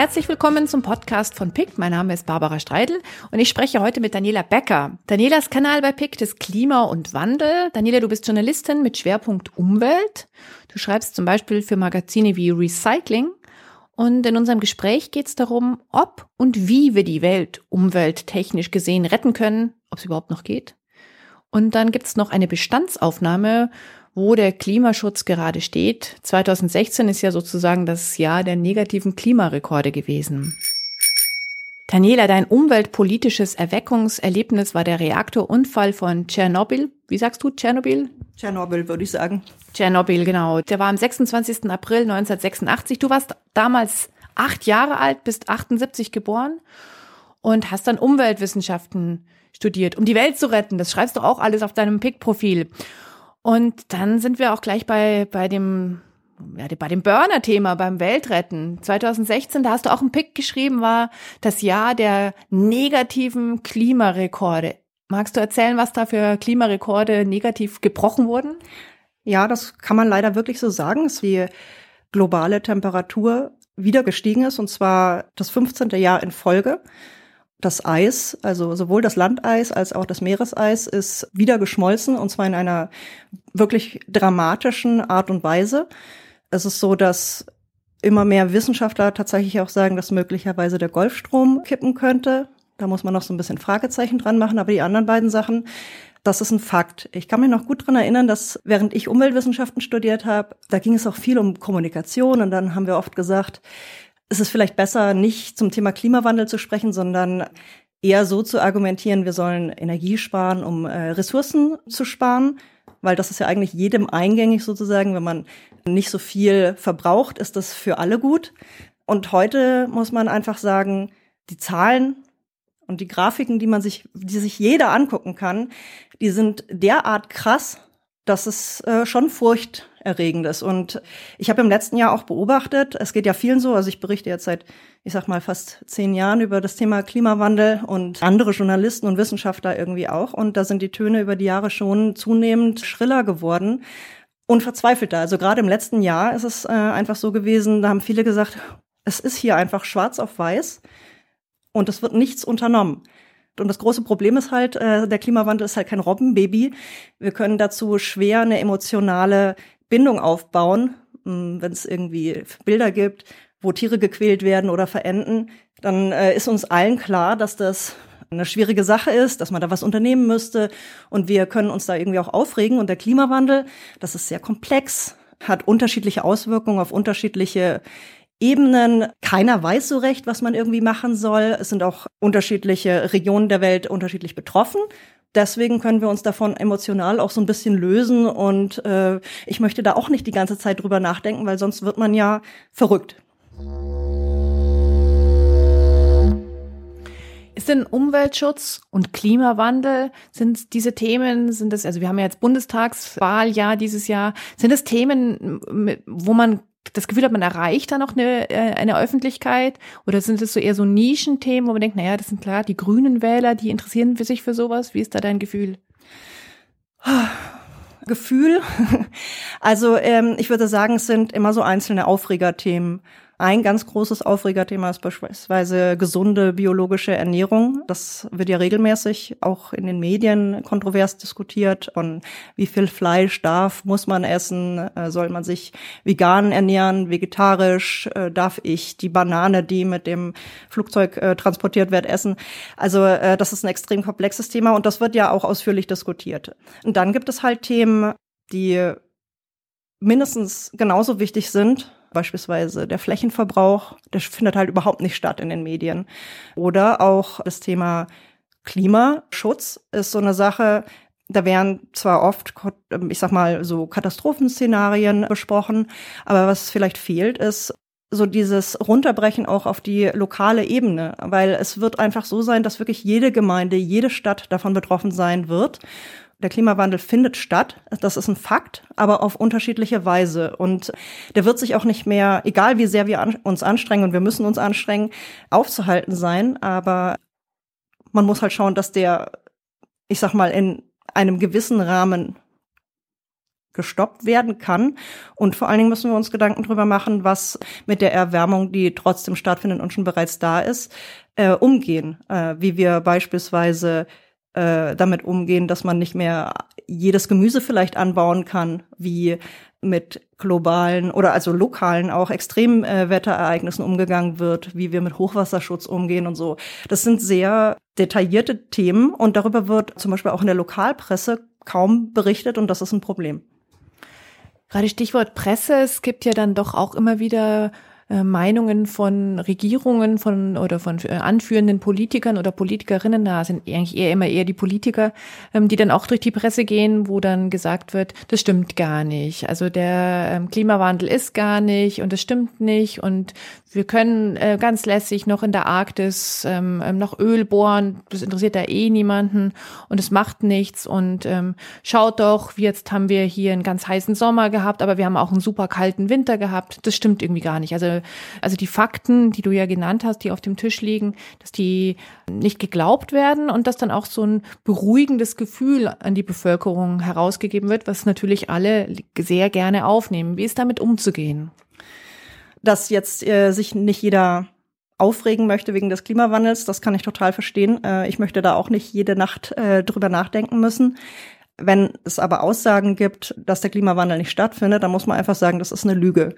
herzlich willkommen zum Podcast von PICT. Mein Name ist Barbara Streidel und ich spreche heute mit Daniela Becker. Danielas Kanal bei PICT ist Klima und Wandel. Daniela, du bist Journalistin mit Schwerpunkt Umwelt. Du schreibst zum Beispiel für Magazine wie Recycling. Und in unserem Gespräch geht es darum, ob und wie wir die Welt umwelttechnisch gesehen retten können, ob es überhaupt noch geht. Und dann gibt es noch eine Bestandsaufnahme wo der Klimaschutz gerade steht. 2016 ist ja sozusagen das Jahr der negativen Klimarekorde gewesen. Daniela, dein umweltpolitisches Erweckungserlebnis war der Reaktorunfall von Tschernobyl. Wie sagst du Tschernobyl? Tschernobyl, würde ich sagen. Tschernobyl, genau. Der war am 26. April 1986. Du warst damals acht Jahre alt, bist 78 geboren und hast dann Umweltwissenschaften studiert, um die Welt zu retten. Das schreibst du auch alles auf deinem PIC-Profil. Und dann sind wir auch gleich bei, bei dem, ja, bei dem Burner-Thema, beim Weltretten. 2016, da hast du auch einen Pick geschrieben, war das Jahr der negativen Klimarekorde. Magst du erzählen, was da für Klimarekorde negativ gebrochen wurden? Ja, das kann man leider wirklich so sagen, dass die globale Temperatur wieder gestiegen ist, und zwar das 15. Jahr in Folge das Eis, also sowohl das Landeis als auch das Meereseis, ist wieder geschmolzen und zwar in einer wirklich dramatischen Art und Weise. Es ist so, dass immer mehr Wissenschaftler tatsächlich auch sagen, dass möglicherweise der Golfstrom kippen könnte. Da muss man noch so ein bisschen Fragezeichen dran machen, aber die anderen beiden Sachen, das ist ein Fakt. Ich kann mich noch gut dran erinnern, dass während ich Umweltwissenschaften studiert habe, da ging es auch viel um Kommunikation und dann haben wir oft gesagt, ist es vielleicht besser, nicht zum Thema Klimawandel zu sprechen, sondern eher so zu argumentieren, wir sollen Energie sparen, um äh, Ressourcen zu sparen, weil das ist ja eigentlich jedem eingängig sozusagen. Wenn man nicht so viel verbraucht, ist das für alle gut. Und heute muss man einfach sagen, die Zahlen und die Grafiken, die man sich, die sich jeder angucken kann, die sind derart krass, dass es äh, schon furchterregend ist. Und ich habe im letzten Jahr auch beobachtet, es geht ja vielen so, also ich berichte jetzt seit, ich sag mal, fast zehn Jahren über das Thema Klimawandel und andere Journalisten und Wissenschaftler irgendwie auch. Und da sind die Töne über die Jahre schon zunehmend schriller geworden und verzweifelter. Also gerade im letzten Jahr ist es äh, einfach so gewesen, da haben viele gesagt, es ist hier einfach schwarz auf weiß und es wird nichts unternommen. Und das große Problem ist halt, äh, der Klimawandel ist halt kein Robbenbaby. Wir können dazu schwer eine emotionale Bindung aufbauen, hm, wenn es irgendwie Bilder gibt, wo Tiere gequält werden oder verenden, dann äh, ist uns allen klar, dass das eine schwierige Sache ist, dass man da was unternehmen müsste und wir können uns da irgendwie auch aufregen und der Klimawandel, das ist sehr komplex, hat unterschiedliche Auswirkungen auf unterschiedliche Ebenen. Keiner weiß so recht, was man irgendwie machen soll. Es sind auch unterschiedliche Regionen der Welt unterschiedlich betroffen. Deswegen können wir uns davon emotional auch so ein bisschen lösen. Und äh, ich möchte da auch nicht die ganze Zeit drüber nachdenken, weil sonst wird man ja verrückt. Ist denn Umweltschutz und Klimawandel, sind diese Themen, sind das, also wir haben ja jetzt Bundestagswahljahr dieses Jahr, sind das Themen, wo man das Gefühl hat, man erreicht da noch eine, äh, eine Öffentlichkeit? Oder sind es so eher so Nischenthemen, wo man denkt, naja, das sind klar die grünen Wähler, die interessieren sich für sowas? Wie ist da dein Gefühl? Gefühl. Also ähm, ich würde sagen, es sind immer so einzelne Aufregerthemen. Ein ganz großes Aufregerthema ist beispielsweise gesunde biologische Ernährung. Das wird ja regelmäßig auch in den Medien kontrovers diskutiert. Und wie viel Fleisch darf, muss man essen? Äh, soll man sich vegan ernähren, vegetarisch? Äh, darf ich die Banane, die mit dem Flugzeug äh, transportiert wird, essen? Also das ist ein extrem komplexes Thema und das wird ja auch ausführlich diskutiert. Und dann gibt es halt Themen, die mindestens genauso wichtig sind Beispielsweise der Flächenverbrauch, der findet halt überhaupt nicht statt in den Medien. Oder auch das Thema Klimaschutz ist so eine Sache, da werden zwar oft, ich sag mal, so Katastrophenszenarien besprochen, aber was vielleicht fehlt, ist so dieses Runterbrechen auch auf die lokale Ebene, weil es wird einfach so sein, dass wirklich jede Gemeinde, jede Stadt davon betroffen sein wird der Klimawandel findet statt, das ist ein Fakt, aber auf unterschiedliche Weise. Und der wird sich auch nicht mehr, egal wie sehr wir an, uns anstrengen, und wir müssen uns anstrengen, aufzuhalten sein. Aber man muss halt schauen, dass der, ich sag mal, in einem gewissen Rahmen gestoppt werden kann. Und vor allen Dingen müssen wir uns Gedanken darüber machen, was mit der Erwärmung, die trotzdem stattfindet und schon bereits da ist, äh, umgehen. Äh, wie wir beispielsweise äh, damit umgehen, dass man nicht mehr jedes Gemüse vielleicht anbauen kann, wie mit globalen oder also lokalen auch Extremwetterereignissen umgegangen wird, wie wir mit Hochwasserschutz umgehen und so. Das sind sehr detaillierte Themen und darüber wird zum Beispiel auch in der Lokalpresse kaum berichtet und das ist ein Problem. Gerade Stichwort Presse. Es gibt ja dann doch auch immer wieder äh, Meinungen von Regierungen von oder von äh, anführenden Politikern oder Politikerinnen, da sind eigentlich eher immer eher die Politiker, ähm, die dann auch durch die Presse gehen, wo dann gesagt wird, das stimmt gar nicht. Also der ähm, Klimawandel ist gar nicht und das stimmt nicht und wir können äh, ganz lässig noch in der Arktis ähm, noch Öl bohren, das interessiert da eh niemanden und es macht nichts. Und schaut doch, jetzt haben wir hier einen ganz heißen Sommer gehabt, aber wir haben auch einen super kalten Winter gehabt. Das stimmt irgendwie gar nicht. Also, also die Fakten, die du ja genannt hast, die auf dem Tisch liegen, dass die nicht geglaubt werden und dass dann auch so ein beruhigendes Gefühl an die Bevölkerung herausgegeben wird, was natürlich alle sehr gerne aufnehmen. Wie ist damit umzugehen? dass jetzt äh, sich nicht jeder aufregen möchte wegen des Klimawandels, das kann ich total verstehen. Äh, ich möchte da auch nicht jede Nacht äh, drüber nachdenken müssen. Wenn es aber Aussagen gibt, dass der Klimawandel nicht stattfindet, dann muss man einfach sagen, das ist eine Lüge.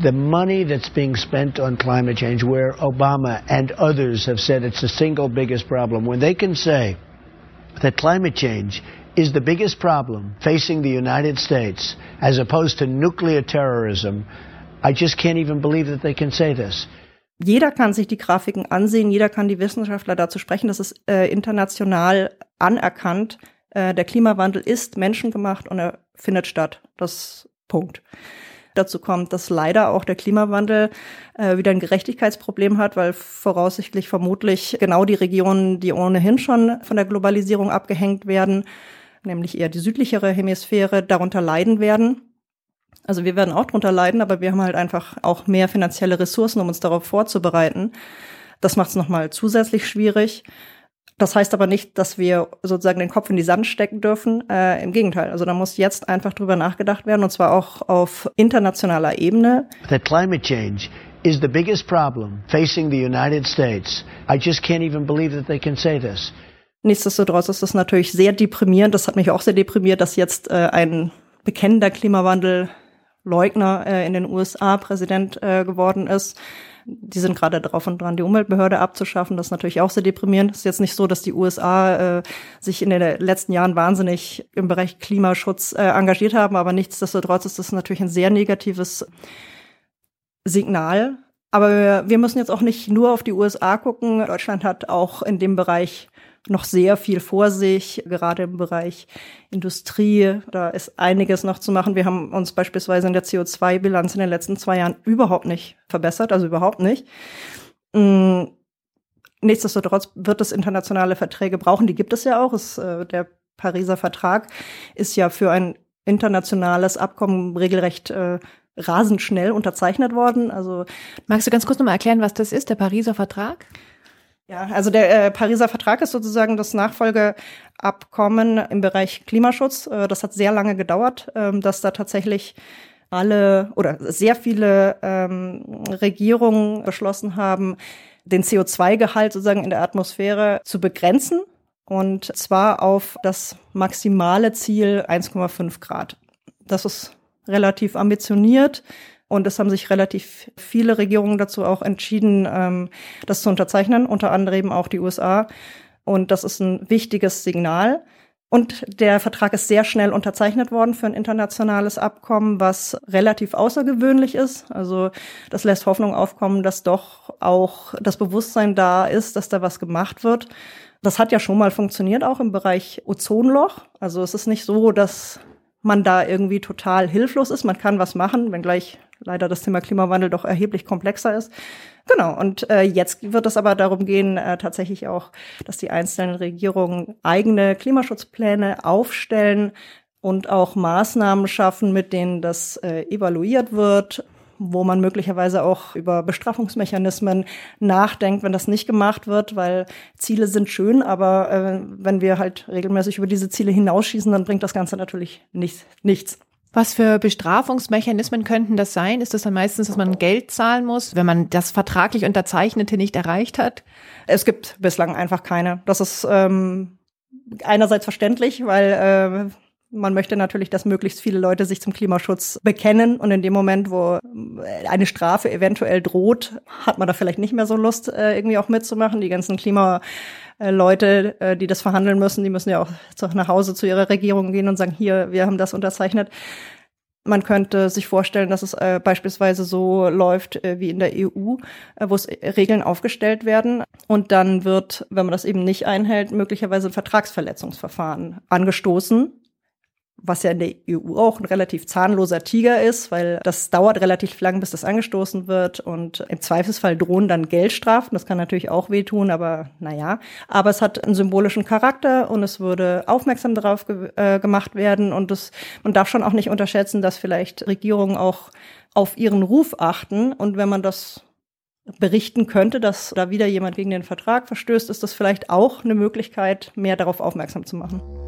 The money that's being spent on climate change, where Obama and others have said it's the single biggest problem, when they can say that climate change is the biggest problem facing the United States as opposed to nuclear terrorism, I just can't even believe that they can say this. Jeder kann sich die Grafiken ansehen, jeder kann die Wissenschaftler dazu sprechen. Das ist äh, international anerkannt. Äh, der Klimawandel ist menschengemacht und er findet statt. Das Punkt. Dazu kommt, dass leider auch der Klimawandel äh, wieder ein Gerechtigkeitsproblem hat, weil voraussichtlich vermutlich genau die Regionen, die ohnehin schon von der Globalisierung abgehängt werden, nämlich eher die südlichere Hemisphäre, darunter leiden werden. Also wir werden auch drunter leiden, aber wir haben halt einfach auch mehr finanzielle Ressourcen, um uns darauf vorzubereiten. Das macht es nochmal zusätzlich schwierig. Das heißt aber nicht, dass wir sozusagen den Kopf in die Sand stecken dürfen. Äh, Im Gegenteil. Also da muss jetzt einfach drüber nachgedacht werden und zwar auch auf internationaler Ebene. That climate change is the biggest problem facing the United States. I just can't even believe that they can say this. Nichtsdestotrotz ist das natürlich sehr deprimierend. Das hat mich auch sehr deprimiert, dass jetzt äh, ein bekennender Klimawandel Leugner äh, in den USA Präsident äh, geworden ist. Die sind gerade drauf und dran, die Umweltbehörde abzuschaffen. Das ist natürlich auch sehr deprimierend. Es ist jetzt nicht so, dass die USA äh, sich in den letzten Jahren wahnsinnig im Bereich Klimaschutz äh, engagiert haben, aber nichtsdestotrotz ist das natürlich ein sehr negatives Signal. Aber wir, wir müssen jetzt auch nicht nur auf die USA gucken. Deutschland hat auch in dem Bereich noch sehr viel vor sich, gerade im Bereich Industrie. Da ist einiges noch zu machen. Wir haben uns beispielsweise in der CO2-Bilanz in den letzten zwei Jahren überhaupt nicht verbessert, also überhaupt nicht. Mm, nichtsdestotrotz wird es internationale Verträge brauchen. Die gibt es ja auch. Es, äh, der Pariser Vertrag ist ja für ein internationales Abkommen regelrecht äh, rasend schnell unterzeichnet worden. Also magst du ganz kurz nochmal erklären, was das ist, der Pariser Vertrag? Ja, also der äh, Pariser Vertrag ist sozusagen das Nachfolgeabkommen im Bereich Klimaschutz. Äh, das hat sehr lange gedauert, äh, dass da tatsächlich alle oder sehr viele ähm, Regierungen beschlossen haben, den CO2-Gehalt sozusagen in der Atmosphäre zu begrenzen und zwar auf das maximale Ziel 1,5 Grad. Das ist relativ ambitioniert. Und es haben sich relativ viele Regierungen dazu auch entschieden, ähm, das zu unterzeichnen, unter anderem auch die USA. Und das ist ein wichtiges Signal. Und der Vertrag ist sehr schnell unterzeichnet worden für ein internationales Abkommen, was relativ außergewöhnlich ist. Also das lässt Hoffnung aufkommen, dass doch auch das Bewusstsein da ist, dass da was gemacht wird. Das hat ja schon mal funktioniert, auch im Bereich Ozonloch. Also es ist nicht so, dass man da irgendwie total hilflos ist. Man kann was machen, wenngleich leider das Thema Klimawandel doch erheblich komplexer ist. Genau, und äh, jetzt wird es aber darum gehen, äh, tatsächlich auch, dass die einzelnen Regierungen eigene Klimaschutzpläne aufstellen und auch Maßnahmen schaffen, mit denen das äh, evaluiert wird wo man möglicherweise auch über Bestrafungsmechanismen nachdenkt, wenn das nicht gemacht wird, weil Ziele sind schön, aber äh, wenn wir halt regelmäßig über diese Ziele hinausschießen, dann bringt das Ganze natürlich nicht, nichts. Was für Bestrafungsmechanismen könnten das sein? Ist das dann meistens, dass man Geld zahlen muss, wenn man das vertraglich Unterzeichnete nicht erreicht hat? Es gibt bislang einfach keine. Das ist ähm, einerseits verständlich, weil äh, man möchte natürlich, dass möglichst viele Leute sich zum Klimaschutz bekennen und in dem Moment, wo eine Strafe eventuell droht, hat man da vielleicht nicht mehr so Lust, äh, irgendwie auch mitzumachen. Die ganzen Klimaleute, äh, die das verhandeln müssen, die müssen ja auch nach Hause zu ihrer Regierung gehen und sagen, hier, wir haben das unterzeichnet. Man könnte sich vorstellen, dass es äh, beispielsweise so läuft äh, wie in der EU, äh, wo es Regeln aufgestellt werden und dann wird, wenn man das eben nicht einhält, möglicherweise ein Vertragsverletzungsverfahren angestoßen was ja in der EU auch ein relativ zahnloser Tiger ist, weil das dauert relativ lang, bis das angestoßen wird und im Zweifelsfall drohen dann Geldstrafen. Das kann natürlich auch wehtun, aber naja. Aber es hat einen symbolischen Charakter und es würde aufmerksam darauf ge äh, gemacht werden und es, man darf schon auch nicht unterschätzen, dass vielleicht Regierungen auch auf ihren Ruf achten und wenn man das berichten könnte, dass da wieder jemand gegen den Vertrag verstößt, ist das vielleicht auch eine Möglichkeit, mehr darauf aufmerksam zu machen.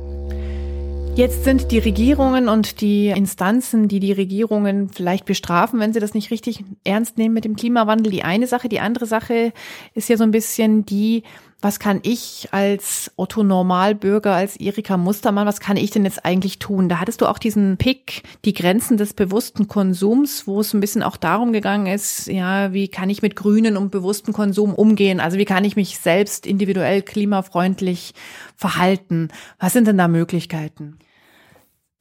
Jetzt sind die Regierungen und die Instanzen, die die Regierungen vielleicht bestrafen, wenn sie das nicht richtig ernst nehmen mit dem Klimawandel, die eine Sache. Die andere Sache ist ja so ein bisschen die, was kann ich als Otto Normalbürger, als Erika Mustermann, was kann ich denn jetzt eigentlich tun? Da hattest du auch diesen Pick, die Grenzen des bewussten Konsums, wo es ein bisschen auch darum gegangen ist, ja, wie kann ich mit grünen und bewussten Konsum umgehen? Also wie kann ich mich selbst individuell klimafreundlich verhalten? Was sind denn da Möglichkeiten?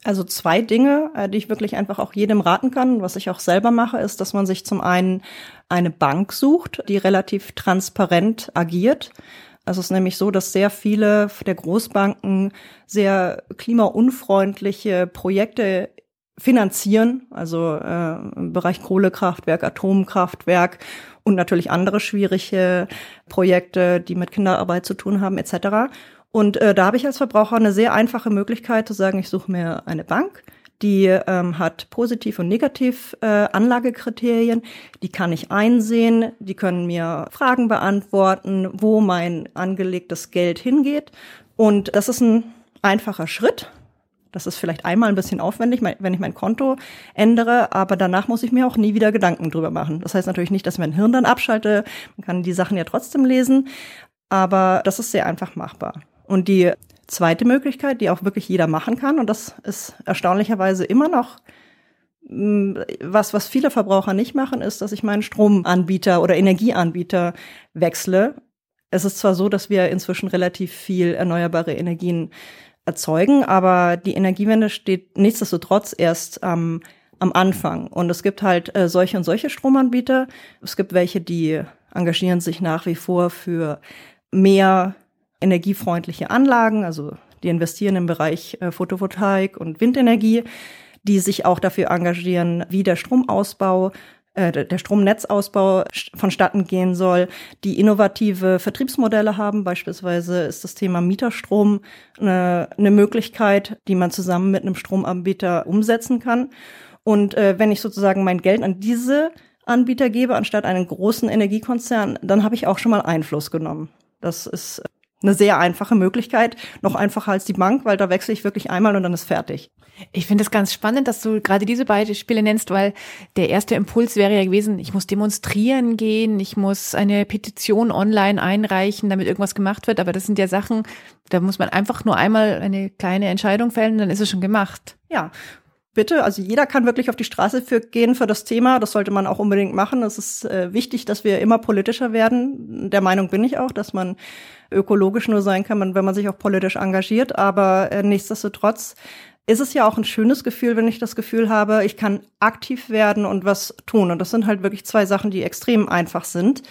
Also zwei Dinge, äh, die ich wirklich einfach auch jedem raten kann, was ich auch selber mache, ist, dass man sich zum einen eine Bank sucht, die relativ transparent agiert. Also es ist nämlich so, dass sehr viele der Großbanken sehr klimaunfreundliche Projekte finanzieren, also äh, im Bereich Kohlekraftwerk, Atomkraftwerk und natürlich andere schwierige Projekte, die mit Kinderarbeit zu tun haben, etc. Und äh, da habe ich als Verbraucher eine sehr einfache Möglichkeit zu sagen, ich suche mir eine Bank, die ähm, hat positiv und negativ äh, Anlagekriterien, die kann ich einsehen, die können mir Fragen beantworten, wo mein angelegtes Geld hingeht. Und das ist ein einfacher Schritt. Das ist vielleicht einmal ein bisschen aufwendig, wenn ich mein Konto ändere, aber danach muss ich mir auch nie wieder Gedanken drüber machen. Das heißt natürlich nicht, dass mein Hirn dann abschalte. Man kann die Sachen ja trotzdem lesen, aber das ist sehr einfach machbar. Und die zweite Möglichkeit, die auch wirklich jeder machen kann, und das ist erstaunlicherweise immer noch mm, was, was viele Verbraucher nicht machen, ist, dass ich meinen Stromanbieter oder Energieanbieter wechsle. Es ist zwar so, dass wir inzwischen relativ viel erneuerbare Energien erzeugen, aber die Energiewende steht nichtsdestotrotz erst am, am Anfang. Und es gibt halt äh, solche und solche Stromanbieter. Es gibt welche, die engagieren sich nach wie vor für mehr energiefreundliche Anlagen, also die investieren im Bereich äh, Photovoltaik und Windenergie, die sich auch dafür engagieren, wie der Stromausbau äh, der Stromnetzausbau vonstatten gehen soll, die innovative Vertriebsmodelle haben. Beispielsweise ist das Thema Mieterstrom eine, eine Möglichkeit, die man zusammen mit einem Stromanbieter umsetzen kann. Und äh, wenn ich sozusagen mein Geld an diese Anbieter gebe, anstatt einen großen Energiekonzern, dann habe ich auch schon mal Einfluss genommen. Das ist eine sehr einfache Möglichkeit, noch einfacher als die Bank, weil da wechsle ich wirklich einmal und dann ist fertig. Ich finde es ganz spannend, dass du gerade diese beiden Spiele nennst, weil der erste Impuls wäre ja gewesen, ich muss demonstrieren gehen, ich muss eine Petition online einreichen, damit irgendwas gemacht wird. Aber das sind ja Sachen, da muss man einfach nur einmal eine kleine Entscheidung fällen, dann ist es schon gemacht. Ja, bitte. Also jeder kann wirklich auf die Straße für gehen für das Thema. Das sollte man auch unbedingt machen. Es ist äh, wichtig, dass wir immer politischer werden. Der Meinung bin ich auch, dass man ökologisch nur sein kann, wenn man sich auch politisch engagiert. Aber äh, nichtsdestotrotz ist es ja auch ein schönes Gefühl, wenn ich das Gefühl habe, ich kann aktiv werden und was tun. Und das sind halt wirklich zwei Sachen, die extrem einfach sind.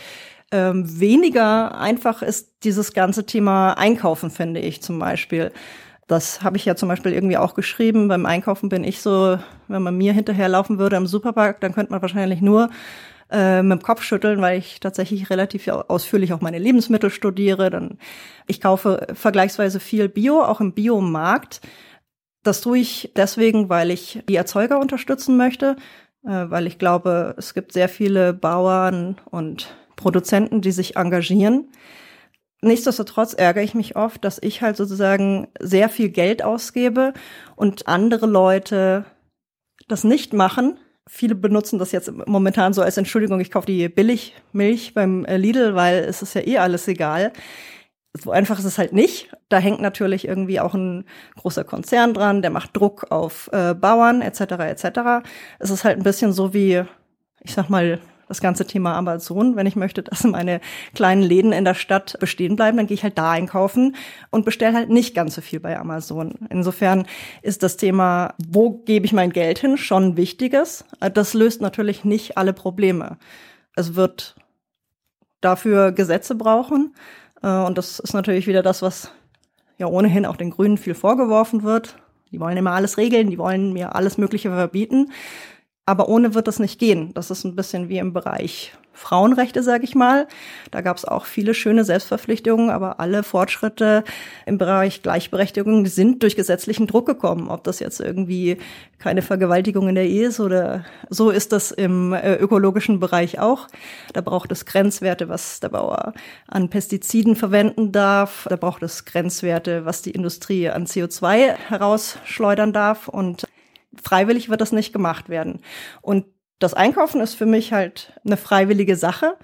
Ähm, weniger einfach ist dieses ganze Thema Einkaufen, finde ich zum Beispiel. Das habe ich ja zum Beispiel irgendwie auch geschrieben. Beim Einkaufen bin ich so, wenn man mir hinterherlaufen würde im Supermarkt, dann könnte man wahrscheinlich nur äh, mit dem Kopf schütteln, weil ich tatsächlich relativ ausführlich auch meine Lebensmittel studiere. Dann ich kaufe vergleichsweise viel Bio, auch im Biomarkt. Das tue ich deswegen, weil ich die Erzeuger unterstützen möchte, äh, weil ich glaube, es gibt sehr viele Bauern und Produzenten, die sich engagieren. Nichtsdestotrotz ärgere ich mich oft, dass ich halt sozusagen sehr viel Geld ausgebe und andere Leute das nicht machen, viele benutzen das jetzt momentan so als Entschuldigung, ich kaufe die Billigmilch beim äh, Lidl, weil es ist ja eh alles egal. So einfach ist es halt nicht. Da hängt natürlich irgendwie auch ein großer Konzern dran, der macht Druck auf äh, Bauern etc. etc. Es ist halt ein bisschen so wie, ich sag mal, das ganze Thema Amazon. Wenn ich möchte, dass meine kleinen Läden in der Stadt bestehen bleiben, dann gehe ich halt da einkaufen und bestelle halt nicht ganz so viel bei Amazon. Insofern ist das Thema, wo gebe ich mein Geld hin, schon wichtiges. Das löst natürlich nicht alle Probleme. Es wird dafür Gesetze brauchen. Äh, und das ist natürlich wieder das, was ja ohnehin auch den Grünen viel vorgeworfen wird. Die wollen immer alles regeln, die wollen mir alles Mögliche verbieten. Aber ohne wird das nicht gehen. Das ist ein bisschen wie im Bereich Frauenrechte, sage ich mal. Da gab es auch viele schöne Selbstverpflichtungen, aber alle Fortschritte im Bereich Gleichberechtigung sind durch gesetzlichen Druck gekommen. Ob das jetzt irgendwie keine Vergewaltigung in der Ehe ist oder so ist das im äh, ökologischen Bereich auch. Da braucht es Grenzwerte, was der Bauer an Pestiziden verwenden darf. Da braucht es Grenzwerte, was die Industrie an CO2 herausschleudern darf. Und freiwillig wird das nicht gemacht werden. Und das Einkaufen ist für mich halt eine freiwillige Sache.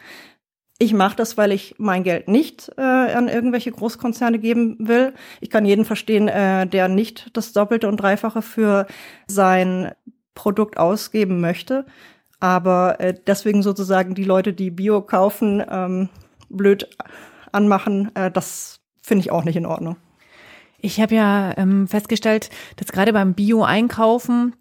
Ich mache das, weil ich mein Geld nicht äh, an irgendwelche Großkonzerne geben will. Ich kann jeden verstehen, äh, der nicht das Doppelte und Dreifache für sein Produkt ausgeben möchte. Aber äh, deswegen sozusagen die Leute, die Bio kaufen, ähm, blöd anmachen, äh, das finde ich auch nicht in Ordnung. Ich habe ja ähm, festgestellt, dass gerade beim Bio-Einkaufen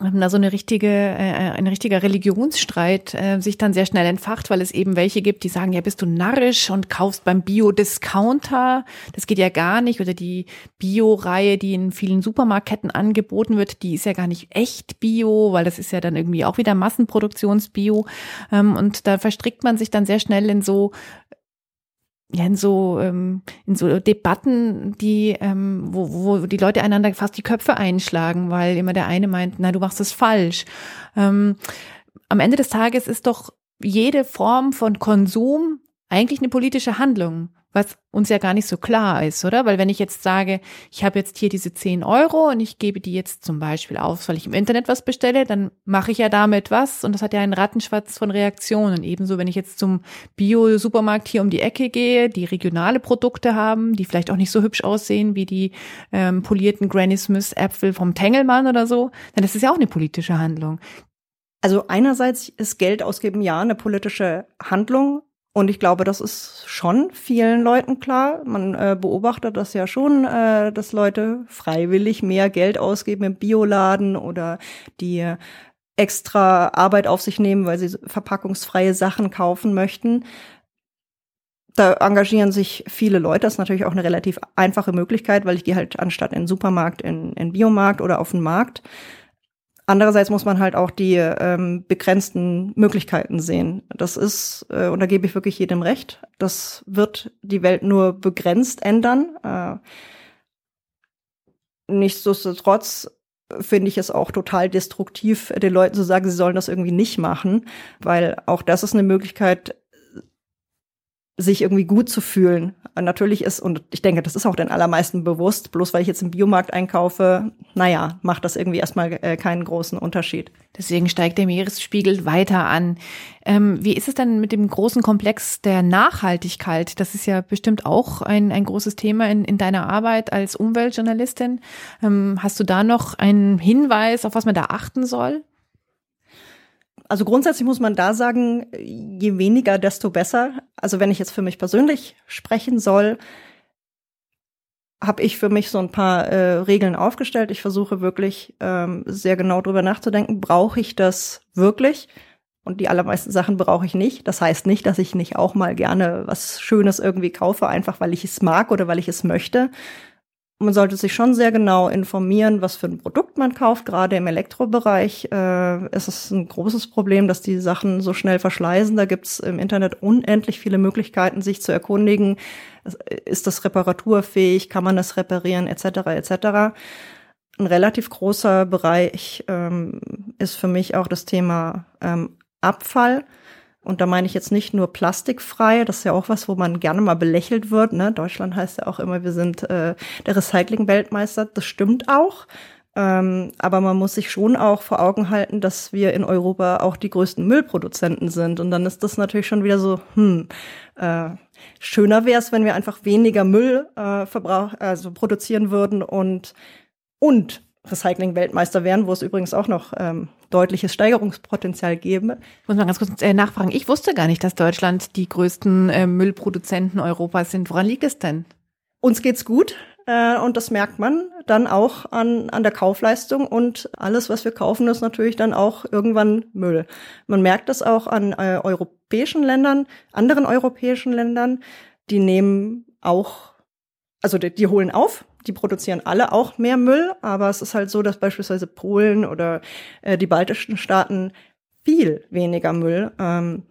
ähm, da so eine richtige, äh, ein richtiger Religionsstreit äh, sich dann sehr schnell entfacht, weil es eben welche gibt, die sagen, ja, bist du narrisch und kaufst beim Bio-Discounter. Das geht ja gar nicht. Oder die Bio-Reihe, die in vielen Supermarktketten angeboten wird, die ist ja gar nicht echt Bio, weil das ist ja dann irgendwie auch wieder Massenproduktionsbio. Ähm, und da verstrickt man sich dann sehr schnell in so ja, in so, ähm, in so Debatten, die, ähm, wo, wo die Leute einander fast die Köpfe einschlagen, weil immer der eine meint, na, du machst das falsch. Ähm, am Ende des Tages ist doch jede Form von Konsum eigentlich eine politische Handlung was uns ja gar nicht so klar ist, oder? Weil wenn ich jetzt sage, ich habe jetzt hier diese 10 Euro und ich gebe die jetzt zum Beispiel aus, weil ich im Internet was bestelle, dann mache ich ja damit was und das hat ja einen Rattenschwatz von Reaktionen. Ebenso, wenn ich jetzt zum Bio-Supermarkt hier um die Ecke gehe, die regionale Produkte haben, die vielleicht auch nicht so hübsch aussehen wie die ähm, polierten Granny Smith Äpfel vom Tengelmann oder so, dann ist es ja auch eine politische Handlung. Also einerseits ist Geld ausgeben ja eine politische Handlung, und ich glaube, das ist schon vielen Leuten klar. Man äh, beobachtet das ja schon, äh, dass Leute freiwillig mehr Geld ausgeben im Bioladen oder die extra Arbeit auf sich nehmen, weil sie verpackungsfreie Sachen kaufen möchten. Da engagieren sich viele Leute. Das ist natürlich auch eine relativ einfache Möglichkeit, weil ich gehe halt anstatt in den Supermarkt in, in Biomarkt oder auf den Markt. Andererseits muss man halt auch die ähm, begrenzten Möglichkeiten sehen. Das ist, äh, und da gebe ich wirklich jedem recht, das wird die Welt nur begrenzt ändern. Äh, nichtsdestotrotz finde ich es auch total destruktiv, den Leuten zu sagen, sie sollen das irgendwie nicht machen, weil auch das ist eine Möglichkeit, sich irgendwie gut zu fühlen. Natürlich ist, und ich denke, das ist auch den allermeisten bewusst, bloß weil ich jetzt im Biomarkt einkaufe, naja, macht das irgendwie erstmal äh, keinen großen Unterschied. Deswegen steigt der Meeresspiegel weiter an. Ähm, wie ist es denn mit dem großen Komplex der Nachhaltigkeit? Das ist ja bestimmt auch ein, ein großes Thema in, in deiner Arbeit als Umweltjournalistin. Ähm, hast du da noch einen Hinweis, auf was man da achten soll? Also grundsätzlich muss man da sagen, je weniger, desto besser. Also wenn ich jetzt für mich persönlich sprechen soll, habe ich für mich so ein paar äh, Regeln aufgestellt. Ich versuche wirklich ähm, sehr genau drüber nachzudenken, brauche ich das wirklich? Und die allermeisten Sachen brauche ich nicht. Das heißt nicht, dass ich nicht auch mal gerne was Schönes irgendwie kaufe, einfach weil ich es mag oder weil ich es möchte man sollte sich schon sehr genau informieren, was für ein Produkt man kauft. Gerade im Elektrobereich äh, ist es ein großes Problem, dass die Sachen so schnell verschleißen. Da gibt es im Internet unendlich viele Möglichkeiten, sich zu erkundigen. Ist das reparaturfähig? Kann man es reparieren? Etc. etc. Ein relativ großer Bereich ähm, ist für mich auch das Thema ähm, Abfall. Und da meine ich jetzt nicht nur plastikfrei, das ist ja auch was, wo man gerne mal belächelt wird. Ne? Deutschland heißt ja auch immer, wir sind äh, der Recycling-Weltmeister. Das stimmt auch. Ähm, aber man muss sich schon auch vor Augen halten, dass wir in Europa auch die größten Müllproduzenten sind. Und dann ist das natürlich schon wieder so, hm, äh, schöner wäre es, wenn wir einfach weniger Müll äh, verbrauch also produzieren würden und und Recycling-Weltmeister wären, wo es übrigens auch noch ähm, deutliches Steigerungspotenzial gäbe. Ich muss mal ganz kurz äh, nachfragen. Ich wusste gar nicht, dass Deutschland die größten äh, Müllproduzenten Europas sind. Woran liegt es denn? Uns geht's gut äh, und das merkt man dann auch an, an der Kaufleistung und alles, was wir kaufen, ist natürlich dann auch irgendwann Müll. Man merkt das auch an äh, europäischen Ländern, anderen europäischen Ländern, die nehmen auch, also die, die holen auf, die produzieren alle auch mehr Müll, aber es ist halt so, dass beispielsweise Polen oder äh, die baltischen Staaten viel weniger Müll ähm,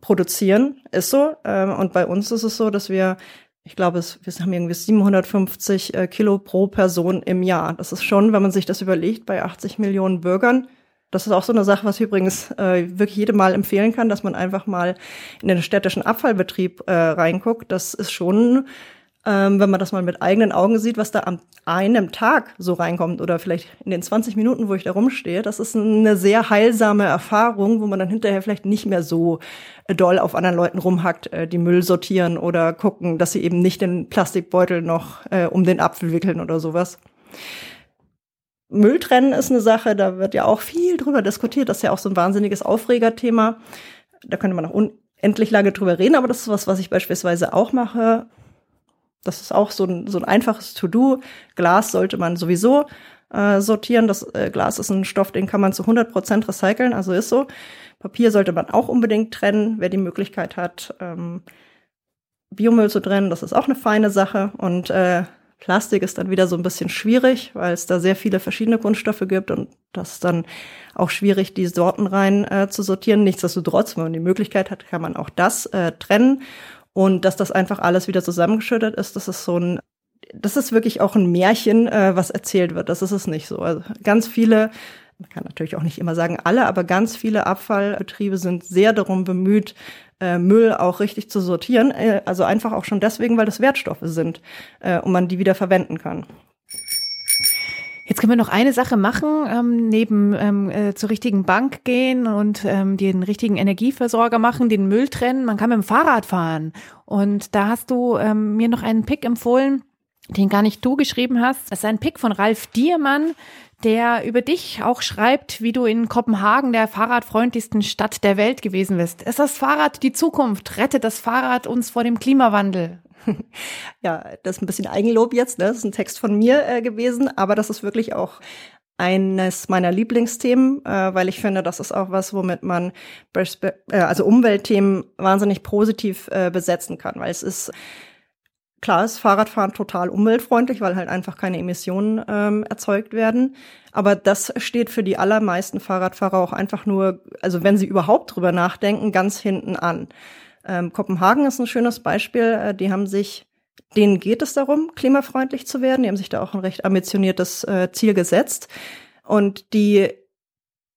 produzieren, ist so. Ähm, und bei uns ist es so, dass wir ich glaube, es, wir haben irgendwie 750 äh, Kilo pro Person im Jahr. Das ist schon, wenn man sich das überlegt, bei 80 Millionen Bürgern. Das ist auch so eine Sache, was ich übrigens äh, wirklich jedem Mal empfehlen kann, dass man einfach mal in den städtischen Abfallbetrieb äh, reinguckt. Das ist schon ähm, wenn man das mal mit eigenen Augen sieht, was da am einem Tag so reinkommt oder vielleicht in den 20 Minuten, wo ich da rumstehe, das ist eine sehr heilsame Erfahrung, wo man dann hinterher vielleicht nicht mehr so doll auf anderen Leuten rumhackt, äh, die Müll sortieren oder gucken, dass sie eben nicht den Plastikbeutel noch äh, um den Apfel wickeln oder sowas. Müll trennen ist eine Sache, da wird ja auch viel drüber diskutiert, das ist ja auch so ein wahnsinniges Aufregerthema. Da könnte man noch unendlich lange drüber reden, aber das ist was, was ich beispielsweise auch mache. Das ist auch so ein, so ein einfaches To-Do. Glas sollte man sowieso äh, sortieren. Das äh, Glas ist ein Stoff, den kann man zu 100 Prozent recyceln, also ist so. Papier sollte man auch unbedingt trennen, wer die Möglichkeit hat, ähm, Biomüll zu trennen. Das ist auch eine feine Sache. Und äh, Plastik ist dann wieder so ein bisschen schwierig, weil es da sehr viele verschiedene Kunststoffe gibt und das ist dann auch schwierig, die Sorten rein äh, zu sortieren. Nichtsdestotrotz, wenn man die Möglichkeit hat, kann man auch das äh, trennen. Und dass das einfach alles wieder zusammengeschüttet ist, das ist so ein, das ist wirklich auch ein Märchen, äh, was erzählt wird. Das ist es nicht so. Also ganz viele, man kann natürlich auch nicht immer sagen alle, aber ganz viele Abfallbetriebe sind sehr darum bemüht, äh, Müll auch richtig zu sortieren. Äh, also einfach auch schon deswegen, weil das Wertstoffe sind äh, und man die wieder verwenden kann. Jetzt können wir noch eine Sache machen, ähm, neben ähm, äh, zur richtigen Bank gehen und ähm, den richtigen Energieversorger machen, den Müll trennen. Man kann mit dem Fahrrad fahren. Und da hast du ähm, mir noch einen Pick empfohlen, den gar nicht du geschrieben hast. Das ist ein Pick von Ralf Diermann, der über dich auch schreibt, wie du in Kopenhagen der fahrradfreundlichsten Stadt der Welt gewesen bist. Ist das Fahrrad die Zukunft? Rettet das Fahrrad uns vor dem Klimawandel? ja, das ist ein bisschen Eigenlob jetzt, ne? Das ist ein Text von mir äh, gewesen, aber das ist wirklich auch eines meiner Lieblingsthemen, äh, weil ich finde, das ist auch was, womit man äh, also Umweltthemen wahnsinnig positiv äh, besetzen kann, weil es ist klar ist Fahrradfahren total umweltfreundlich, weil halt einfach keine Emissionen ähm, erzeugt werden. Aber das steht für die allermeisten Fahrradfahrer auch einfach nur, also wenn sie überhaupt drüber nachdenken, ganz hinten an. Ähm, Kopenhagen ist ein schönes Beispiel. Äh, die haben sich, denen geht es darum, klimafreundlich zu werden. Die haben sich da auch ein recht ambitioniertes äh, Ziel gesetzt. Und die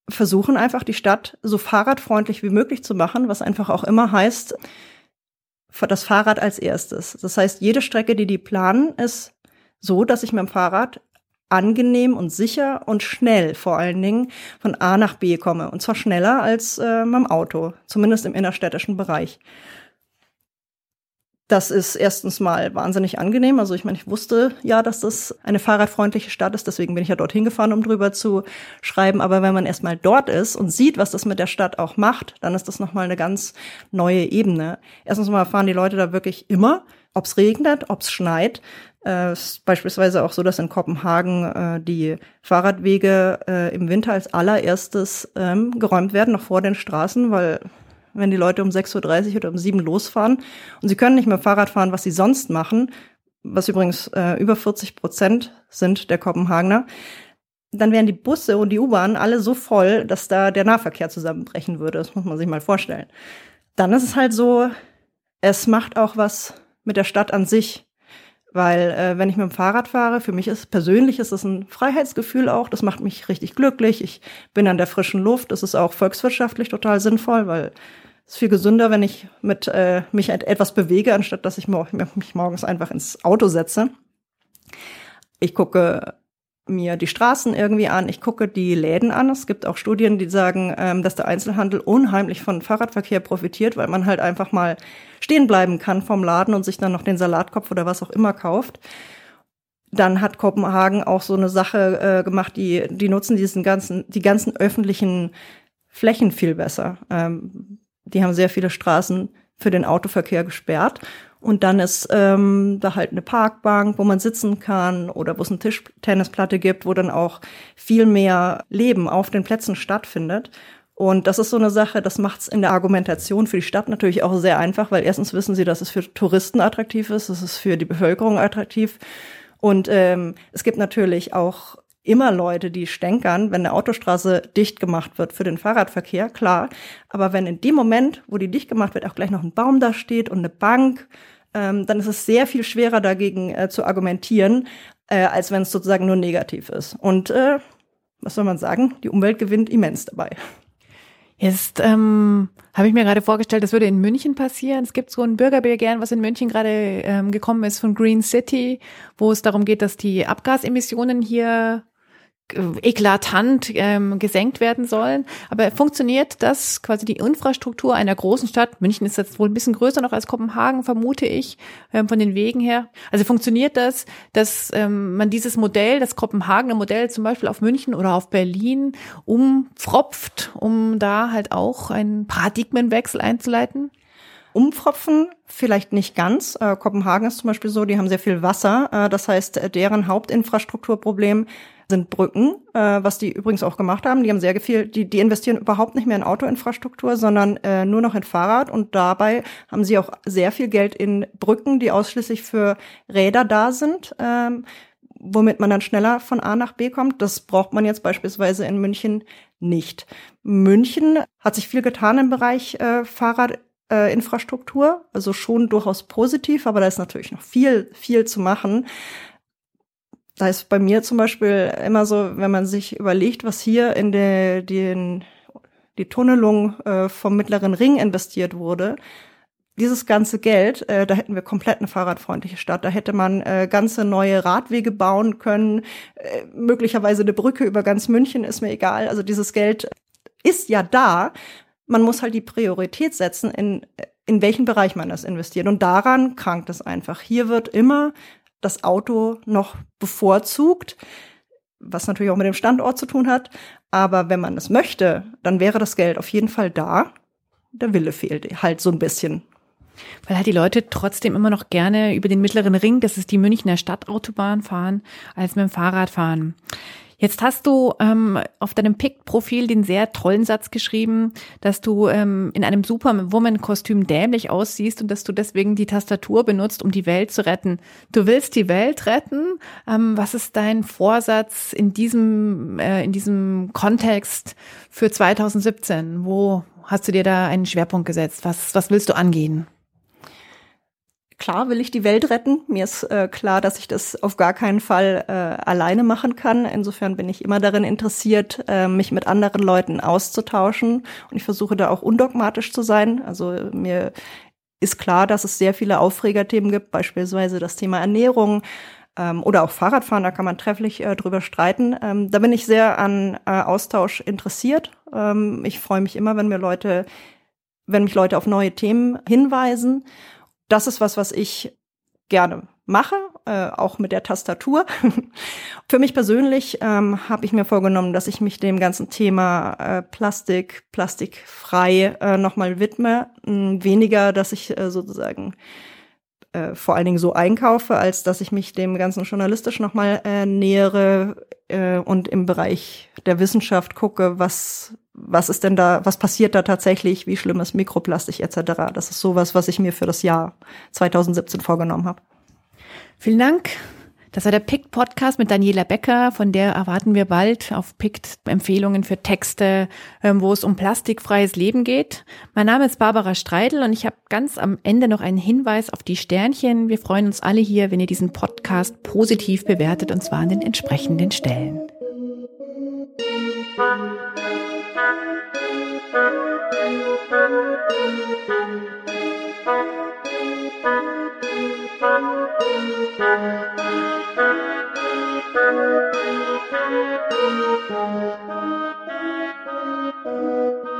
versuchen einfach, die Stadt so fahrradfreundlich wie möglich zu machen, was einfach auch immer heißt, das Fahrrad als erstes. Das heißt, jede Strecke, die die planen, ist so, dass ich mit dem Fahrrad angenehm und sicher und schnell vor allen Dingen von A nach B komme. Und zwar schneller als äh, mit dem Auto, zumindest im innerstädtischen Bereich. Das ist erstens mal wahnsinnig angenehm. Also ich meine, ich wusste ja, dass das eine fahrradfreundliche Stadt ist, deswegen bin ich ja dorthin gefahren, um drüber zu schreiben. Aber wenn man erstmal dort ist und sieht, was das mit der Stadt auch macht, dann ist das nochmal eine ganz neue Ebene. Erstens mal fahren die Leute da wirklich immer, ob es regnet, ob es schneit. Äh, ist beispielsweise auch so, dass in Kopenhagen äh, die Fahrradwege äh, im Winter als allererstes ähm, geräumt werden, noch vor den Straßen, weil wenn die Leute um 6.30 Uhr oder um 7 Uhr losfahren und sie können nicht mehr Fahrrad fahren, was sie sonst machen, was übrigens äh, über 40 Prozent sind der Kopenhagener, dann wären die Busse und die U-Bahn alle so voll, dass da der Nahverkehr zusammenbrechen würde. Das muss man sich mal vorstellen. Dann ist es halt so, es macht auch was mit der Stadt an sich. Weil äh, wenn ich mit dem Fahrrad fahre, für mich ist persönlich ist das ein Freiheitsgefühl auch. Das macht mich richtig glücklich. Ich bin an der frischen Luft. Das ist auch volkswirtschaftlich total sinnvoll, weil es ist viel gesünder, wenn ich mit äh, mich etwas bewege, anstatt dass ich mich morgens einfach ins Auto setze. Ich gucke mir die Straßen irgendwie an, ich gucke die Läden an. Es gibt auch Studien, die sagen, ähm, dass der Einzelhandel unheimlich von Fahrradverkehr profitiert, weil man halt einfach mal stehen bleiben kann vom Laden und sich dann noch den Salatkopf oder was auch immer kauft. Dann hat Kopenhagen auch so eine Sache äh, gemacht, die, die nutzen diesen ganzen, die ganzen öffentlichen Flächen viel besser. Ähm, die haben sehr viele Straßen für den Autoverkehr gesperrt. Und dann ist ähm, da halt eine Parkbank, wo man sitzen kann oder wo es eine Tischtennisplatte gibt, wo dann auch viel mehr Leben auf den Plätzen stattfindet. Und das ist so eine Sache, das macht es in der Argumentation für die Stadt natürlich auch sehr einfach, weil erstens wissen sie, dass es für Touristen attraktiv ist, es ist für die Bevölkerung attraktiv. Und ähm, es gibt natürlich auch immer Leute, die stänkern, wenn eine Autostraße dicht gemacht wird für den Fahrradverkehr, klar. Aber wenn in dem Moment, wo die dicht gemacht wird, auch gleich noch ein Baum da steht und eine Bank, ähm, dann ist es sehr viel schwerer dagegen äh, zu argumentieren, äh, als wenn es sozusagen nur negativ ist. Und äh, was soll man sagen? Die Umwelt gewinnt immens dabei. Jetzt ähm, habe ich mir gerade vorgestellt, das würde in München passieren. Es gibt so ein Bürgerbegehren, was in München gerade ähm, gekommen ist von Green City, wo es darum geht, dass die Abgasemissionen hier eklatant ähm, gesenkt werden sollen. Aber funktioniert das quasi die Infrastruktur einer großen Stadt? München ist jetzt wohl ein bisschen größer noch als Kopenhagen, vermute ich, ähm, von den Wegen her. Also funktioniert das, dass ähm, man dieses Modell, das Kopenhagener Modell zum Beispiel auf München oder auf Berlin umfropft, um da halt auch einen Paradigmenwechsel einzuleiten? Umpfropfen vielleicht nicht ganz. Äh, Kopenhagen ist zum Beispiel so, die haben sehr viel Wasser. Äh, das heißt, deren Hauptinfrastrukturproblem sind Brücken, äh, was die übrigens auch gemacht haben. Die haben sehr viel, die, die investieren überhaupt nicht mehr in Autoinfrastruktur, sondern äh, nur noch in Fahrrad. Und dabei haben sie auch sehr viel Geld in Brücken, die ausschließlich für Räder da sind. Ähm, womit man dann schneller von A nach B kommt. Das braucht man jetzt beispielsweise in München nicht. München hat sich viel getan im Bereich äh, Fahrradinfrastruktur, äh, also schon durchaus positiv, aber da ist natürlich noch viel, viel zu machen da ist bei mir zum Beispiel immer so, wenn man sich überlegt, was hier in der, den, die Tunnelung äh, vom Mittleren Ring investiert wurde, dieses ganze Geld, äh, da hätten wir komplett eine fahrradfreundliche Stadt. Da hätte man äh, ganze neue Radwege bauen können, äh, möglicherweise eine Brücke über ganz München, ist mir egal. Also dieses Geld ist ja da. Man muss halt die Priorität setzen, in, in welchen Bereich man das investiert. Und daran krankt es einfach. Hier wird immer das Auto noch bevorzugt, was natürlich auch mit dem Standort zu tun hat. Aber wenn man es möchte, dann wäre das Geld auf jeden Fall da. Der Wille fehlt halt so ein bisschen. Weil halt die Leute trotzdem immer noch gerne über den mittleren Ring, das ist die Münchner Stadtautobahn fahren, als mit dem Fahrrad fahren. Jetzt hast du ähm, auf deinem Pick-Profil den sehr tollen Satz geschrieben, dass du ähm, in einem Superwoman-Kostüm dämlich aussiehst und dass du deswegen die Tastatur benutzt, um die Welt zu retten. Du willst die Welt retten. Ähm, was ist dein Vorsatz in diesem, äh, in diesem Kontext für 2017? Wo hast du dir da einen Schwerpunkt gesetzt? Was, was willst du angehen? Klar will ich die Welt retten. Mir ist äh, klar, dass ich das auf gar keinen Fall äh, alleine machen kann. Insofern bin ich immer darin interessiert, äh, mich mit anderen Leuten auszutauschen. Und ich versuche da auch undogmatisch zu sein. Also mir ist klar, dass es sehr viele Aufregerthemen gibt, beispielsweise das Thema Ernährung ähm, oder auch Fahrradfahren. Da kann man trefflich äh, drüber streiten. Ähm, da bin ich sehr an äh, Austausch interessiert. Ähm, ich freue mich immer, wenn mir Leute, wenn mich Leute auf neue Themen hinweisen das ist was, was ich gerne mache, äh, auch mit der Tastatur. Für mich persönlich ähm, habe ich mir vorgenommen, dass ich mich dem ganzen Thema äh, Plastik, plastikfrei äh, nochmal widme. Weniger, dass ich äh, sozusagen äh, vor allen Dingen so einkaufe, als dass ich mich dem ganzen journalistisch nochmal äh, nähere äh, und im Bereich der Wissenschaft gucke, was was ist denn da, was passiert da tatsächlich, wie schlimm ist Mikroplastik etc. Das ist sowas, was ich mir für das Jahr 2017 vorgenommen habe. Vielen Dank. Das war der PICT Podcast mit Daniela Becker, von der erwarten wir bald auf PICT Empfehlungen für Texte, ähm, wo es um plastikfreies Leben geht. Mein Name ist Barbara Streidel und ich habe ganz am Ende noch einen Hinweis auf die Sternchen. Wir freuen uns alle hier, wenn ihr diesen Podcast positiv bewertet und zwar an den entsprechenden Stellen. Thank you. Thank you.